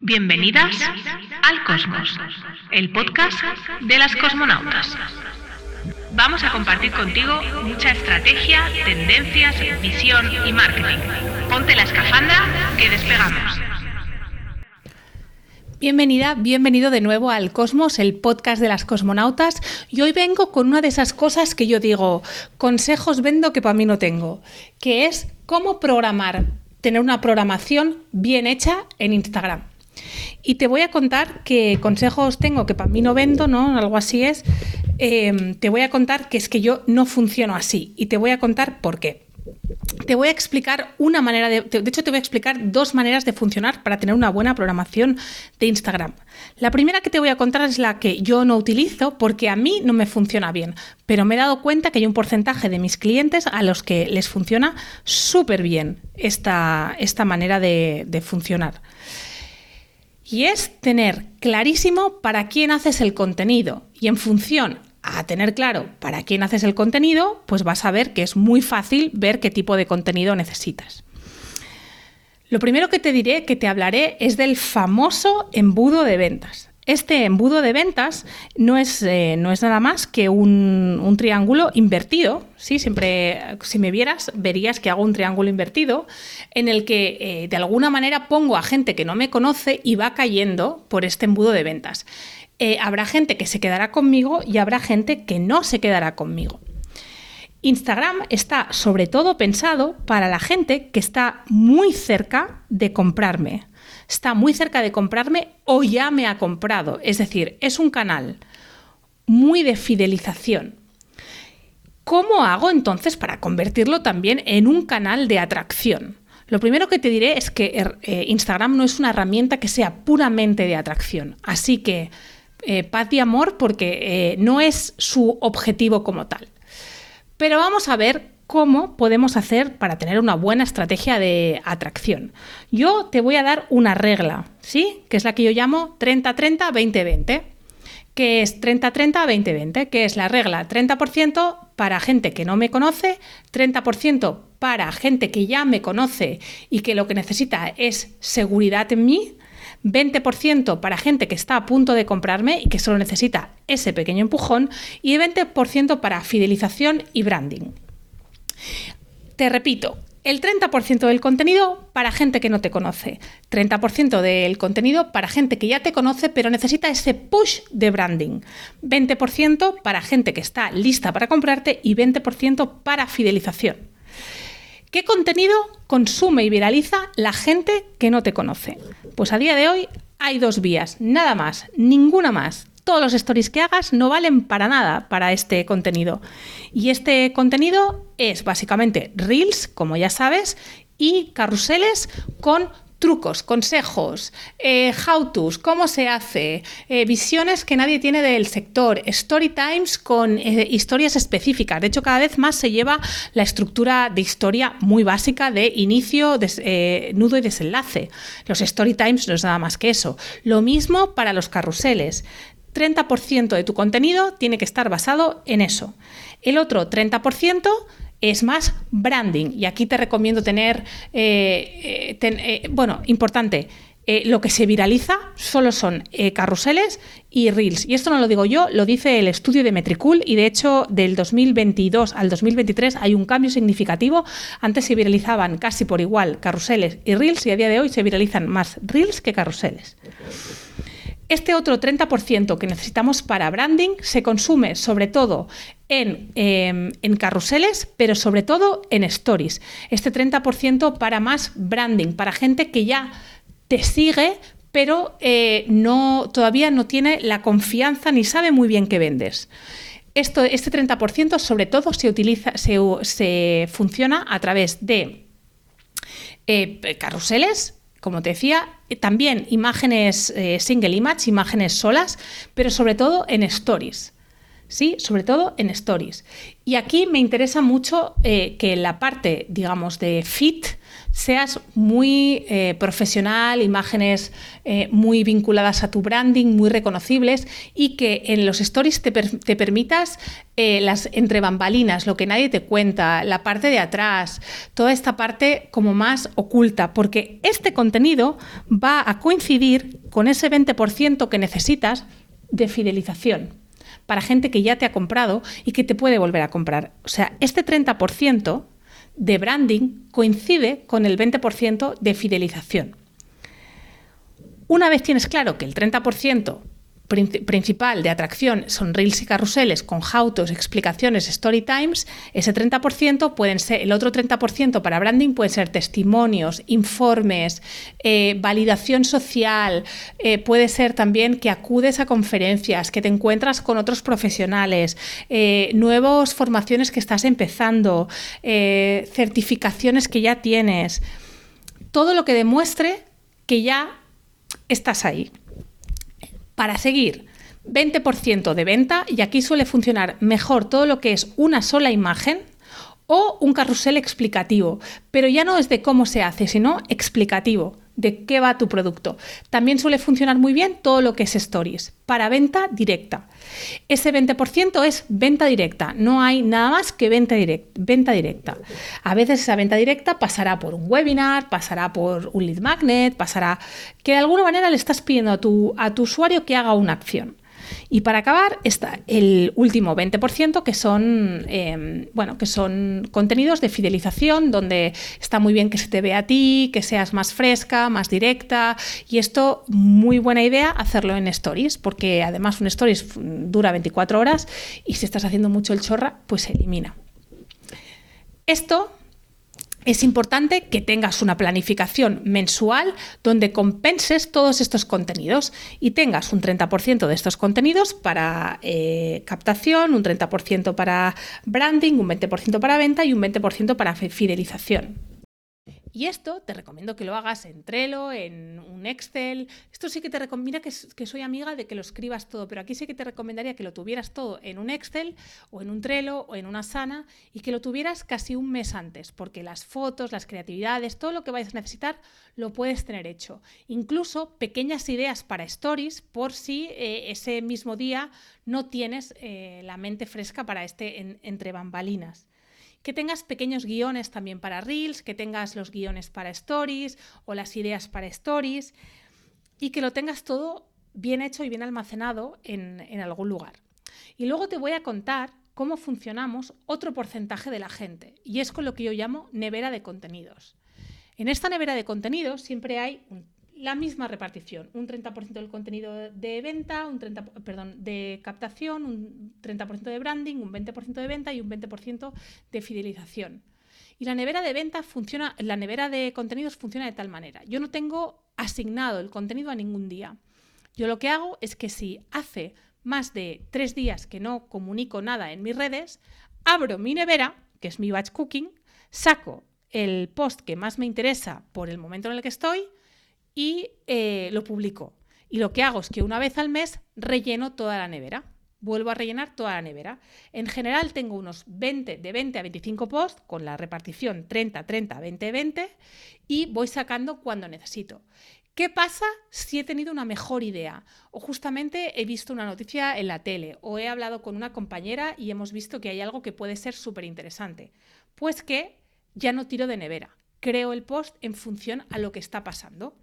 Bienvenidas al Cosmos, el podcast de las cosmonautas. Vamos a compartir contigo mucha estrategia, tendencias, visión y marketing. Ponte la escafandra que despegamos. Bienvenida, bienvenido de nuevo al Cosmos, el podcast de las cosmonautas. Y hoy vengo con una de esas cosas que yo digo, consejos vendo que para mí no tengo, que es cómo programar, tener una programación bien hecha en Instagram. Y te voy a contar qué consejos tengo que para mí no vendo, ¿no? Algo así es. Em, te voy a contar que es que yo no funciono así y te voy a contar por qué. Te voy a explicar una manera de, de hecho te voy a explicar dos maneras de funcionar para tener una buena programación de Instagram. La primera que te voy a contar es la que yo no utilizo porque a mí no me funciona bien, pero me he dado cuenta que hay un porcentaje de mis clientes a los que les funciona súper bien esta, esta manera de funcionar y es tener clarísimo para quién haces el contenido y en función a tener claro para quién haces el contenido, pues vas a ver que es muy fácil ver qué tipo de contenido necesitas. Lo primero que te diré, que te hablaré, es del famoso embudo de ventas. Este embudo de ventas no es, eh, no es nada más que un, triángulo invertido. ¿sí? Siempre, si me vieras, verías que hago un triángulo invertido en el que eh, de alguna manera pongo a gente que no me conoce y va cayendo por este embudo de ventas. Eh, habrá gente que se quedará conmigo y habrá gente que no se quedará conmigo. Instagram está sobre todo pensado para la gente que está muy cerca de comprarme está muy cerca de comprarme o ya me ha comprado. Es decir, es un canal muy de fidelización. ¿Cómo hago entonces para convertirlo también en un canal de atracción? Lo primero que te diré es que er, eh, Instagram no es una herramienta que sea puramente de atracción. Así que eh, paz y amor porque eh, no es su objetivo como tal. Pero vamos a ver cómo podemos hacer para tener una buena estrategia de atracción. Yo te voy a dar una regla, ¿sí? Que es la que yo llamo 30-30-20-20. Que es 30-30-20-20, que es la regla 30% para gente que no me conoce, 30% para gente que ya me conoce y que lo que necesita es seguridad en mí, 20% para gente que está a punto de comprarme y que solo necesita ese pequeño empujón y 20% para fidelización y branding. Te repito, el 30% del contenido para gente que no te conoce, 30% del contenido para gente que ya te conoce pero necesita ese push de branding, 20% para gente que está lista para comprarte y 20% para fidelización. ¿Qué contenido consume y viraliza la gente que no te conoce? Pues a día de hoy hay dos vías, nada más, ninguna más todos los stories que hagas no valen para nada para este contenido. Y este contenido es básicamente reels, como ya sabes, y carruseles con trucos, consejos, eh, how-tos, cómo se hace, eh, visiones que nadie tiene del sector, story times con eh, historias específicas. De hecho, cada vez más se lleva la estructura de historia muy básica de inicio, nudo y desenlace. Los story times no es nada más que eso. Lo mismo para los carruseles. 30% de tu contenido tiene que estar basado en eso. El otro 30% es más branding. Y aquí te recomiendo tener, eh, eh, eh, bueno, importante, lo que se viraliza solo son carruseles y reels. Y esto no lo digo yo, lo dice el estudio de Metricool y de hecho del 2022 al 2023 hay un cambio significativo. Antes se viralizaban casi por igual carruseles y reels y a día de hoy se viralizan más reels que carruseles. Este otro 30% que necesitamos para branding se consume sobre todo en, em, en, carruseles, pero sobre todo en stories. Este 30% para más branding, para gente que ya te sigue, pero eh, no, todavía no tiene la confianza ni sabe muy bien qué vendes. Esto, este 30% sobre todo se, utiliza, se, funciona a través de eh, carruseles, como te decía, eh, también imágenes eh, single image, imágenes solas, pero sobre todo en stories. ¿Sí? Sobre todo en stories. Y aquí me interesa mucho eh, que la parte, digamos, de fit seas muy eh, profesional, imágenes eh, muy vinculadas a tu branding, muy reconocibles y que en los stories te, permitas eh, las entre bambalinas, lo que nadie te cuenta, la parte de atrás, toda esta parte como más oculta, porque este contenido va a coincidir con ese 20% que necesitas de fidelización para gente que ya te ha comprado y que te puede volver a comprar. O sea, este 30% de branding coincide con el 20% de fidelización. Una vez tienes claro que el 30% principal de atracción son reels y carruseles con hautos, explicaciones, story times, ese 30% pueden ser, el otro 30% para branding pueden ser testimonios, informes, eh, validación social, eh, puede ser también que acudes a conferencias, que te encuentras con otros profesionales, eh, nuevas formaciones que estás empezando, certificaciones que ya tienes, todo lo que demuestre que ya estás ahí para seguir 20% de venta y aquí suele funcionar mejor todo lo que es una sola imagen o un carrusel explicativo, pero ya no es de cómo se hace, sino explicativo de qué va tu producto. También suele funcionar muy bien todo lo que es stories para venta directa. Ese 20% es venta directa, no hay nada más que venta, venta directa. A veces esa venta directa pasará por un webinar, pasará por un lead magnet, pasará que de alguna manera le estás pidiendo a tu, a tu usuario que haga una acción. Y para acabar está el último 20% que son, em, bueno, que son contenidos de fidelización donde está muy bien que se te vea a ti, que seas más fresca, más directa y esto muy buena idea hacerlo en stories porque además un stories dura 24 horas y si estás haciendo mucho el chorra pues se elimina. Esto es importante que tengas una planificación mensual donde compenses todos estos contenidos y tengas un 30% de estos contenidos para eh, captación, un 30% para branding, un 20% para venta y un 20% para fidelización. Y esto te recomiendo que lo hagas en Trello, en un Excel. Esto sí que te recomienda que, que, soy amiga de que lo escribas todo, pero aquí sí que te recomendaría que lo tuvieras todo en un Excel o en un Trello o en una Sana y que lo tuvieras casi un mes antes, porque las fotos, las creatividades, todo lo que vayas a necesitar lo puedes tener hecho. Incluso pequeñas ideas para stories por si eh, ese mismo día no tienes eh, la mente fresca para este entre bambalinas que tengas pequeños guiones también para Reels, que tengas los guiones para Stories o las ideas para Stories y que lo tengas todo bien hecho y bien almacenado en, algún lugar. Y luego te voy a contar cómo funcionamos otro porcentaje de la gente y es con lo que yo llamo nevera de contenidos. En esta nevera de contenidos siempre hay un la misma repartición, un 30% del contenido de venta, un 30, perdón, de captación, un 30% de branding, un 20% de venta y un 20% de fidelización. Y la nevera de venta funciona, la nevera de contenidos funciona de tal manera. Yo no tengo asignado el contenido a ningún día. Yo lo que hago es que si hace más de tres días que no comunico nada en mis redes, abro mi nevera, que es mi batch cooking, saco el post que más me interesa por el momento en el que estoy, y eh, lo publico. Y lo que hago es que una vez al mes relleno toda la nevera. Vuelvo a rellenar toda la nevera. En general tengo unos 20, de 20 a 25 posts con la repartición 30, 30, 20, 20 y voy sacando cuando necesito. ¿Qué pasa si he tenido una mejor idea? O justamente he visto una noticia en la tele o he hablado con una compañera y hemos visto que hay algo que puede ser súper interesante. Pues que ya no tiro de nevera. Creo el post en función a lo que está pasando.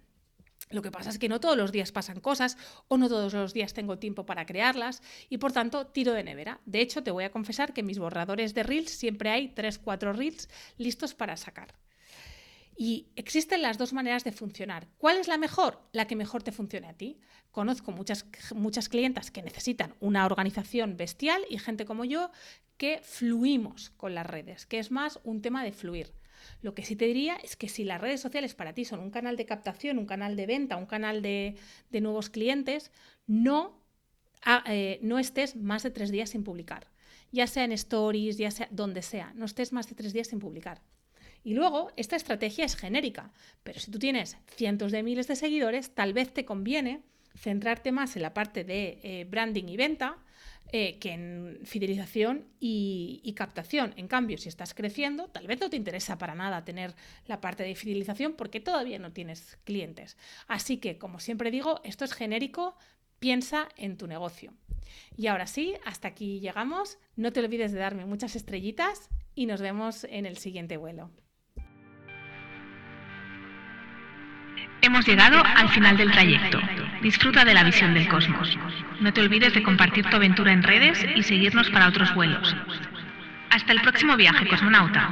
Lo que pasa es que no todos los días pasan cosas o no todos los días tengo tiempo para crearlas y por tanto tiro de nevera. De hecho, te voy a confesar que en mis borradores de reels siempre hay 3-4 reels listos para sacar. Y existen las dos maneras de funcionar. ¿Cuál es la mejor? La que mejor te funcione a ti. Conozco muchas, muchas clientas que necesitan una organización bestial y gente como yo que fluimos con las redes, que es más un tema de fluir. Lo que sí te diría es que si las redes sociales para ti son un canal de captación, un canal de venta, un canal de, nuevos clientes, no, eh, no estés más de tres días sin publicar. Ya sea en stories, ya sea donde sea, no estés más de tres días sin publicar. Y luego, esta estrategia es genérica, pero si tú tienes cientos de miles de seguidores, tal vez te conviene centrarte más en la parte de eh, branding y venta, eh, que en fidelización y, y, captación. En cambio, si estás creciendo, tal vez no te interesa para nada tener la parte de fidelización porque todavía no tienes clientes. Así que, como siempre digo, esto es genérico, piensa en tu negocio. Y ahora sí, hasta aquí llegamos. No te olvides de darme muchas estrellitas y nos vemos en el siguiente vuelo. Hemos llegado al final del trayecto. Disfruta de la visión del cosmos. No te olvides de compartir tu aventura en redes y seguirnos para otros vuelos. Hasta el próximo viaje, cosmonauta.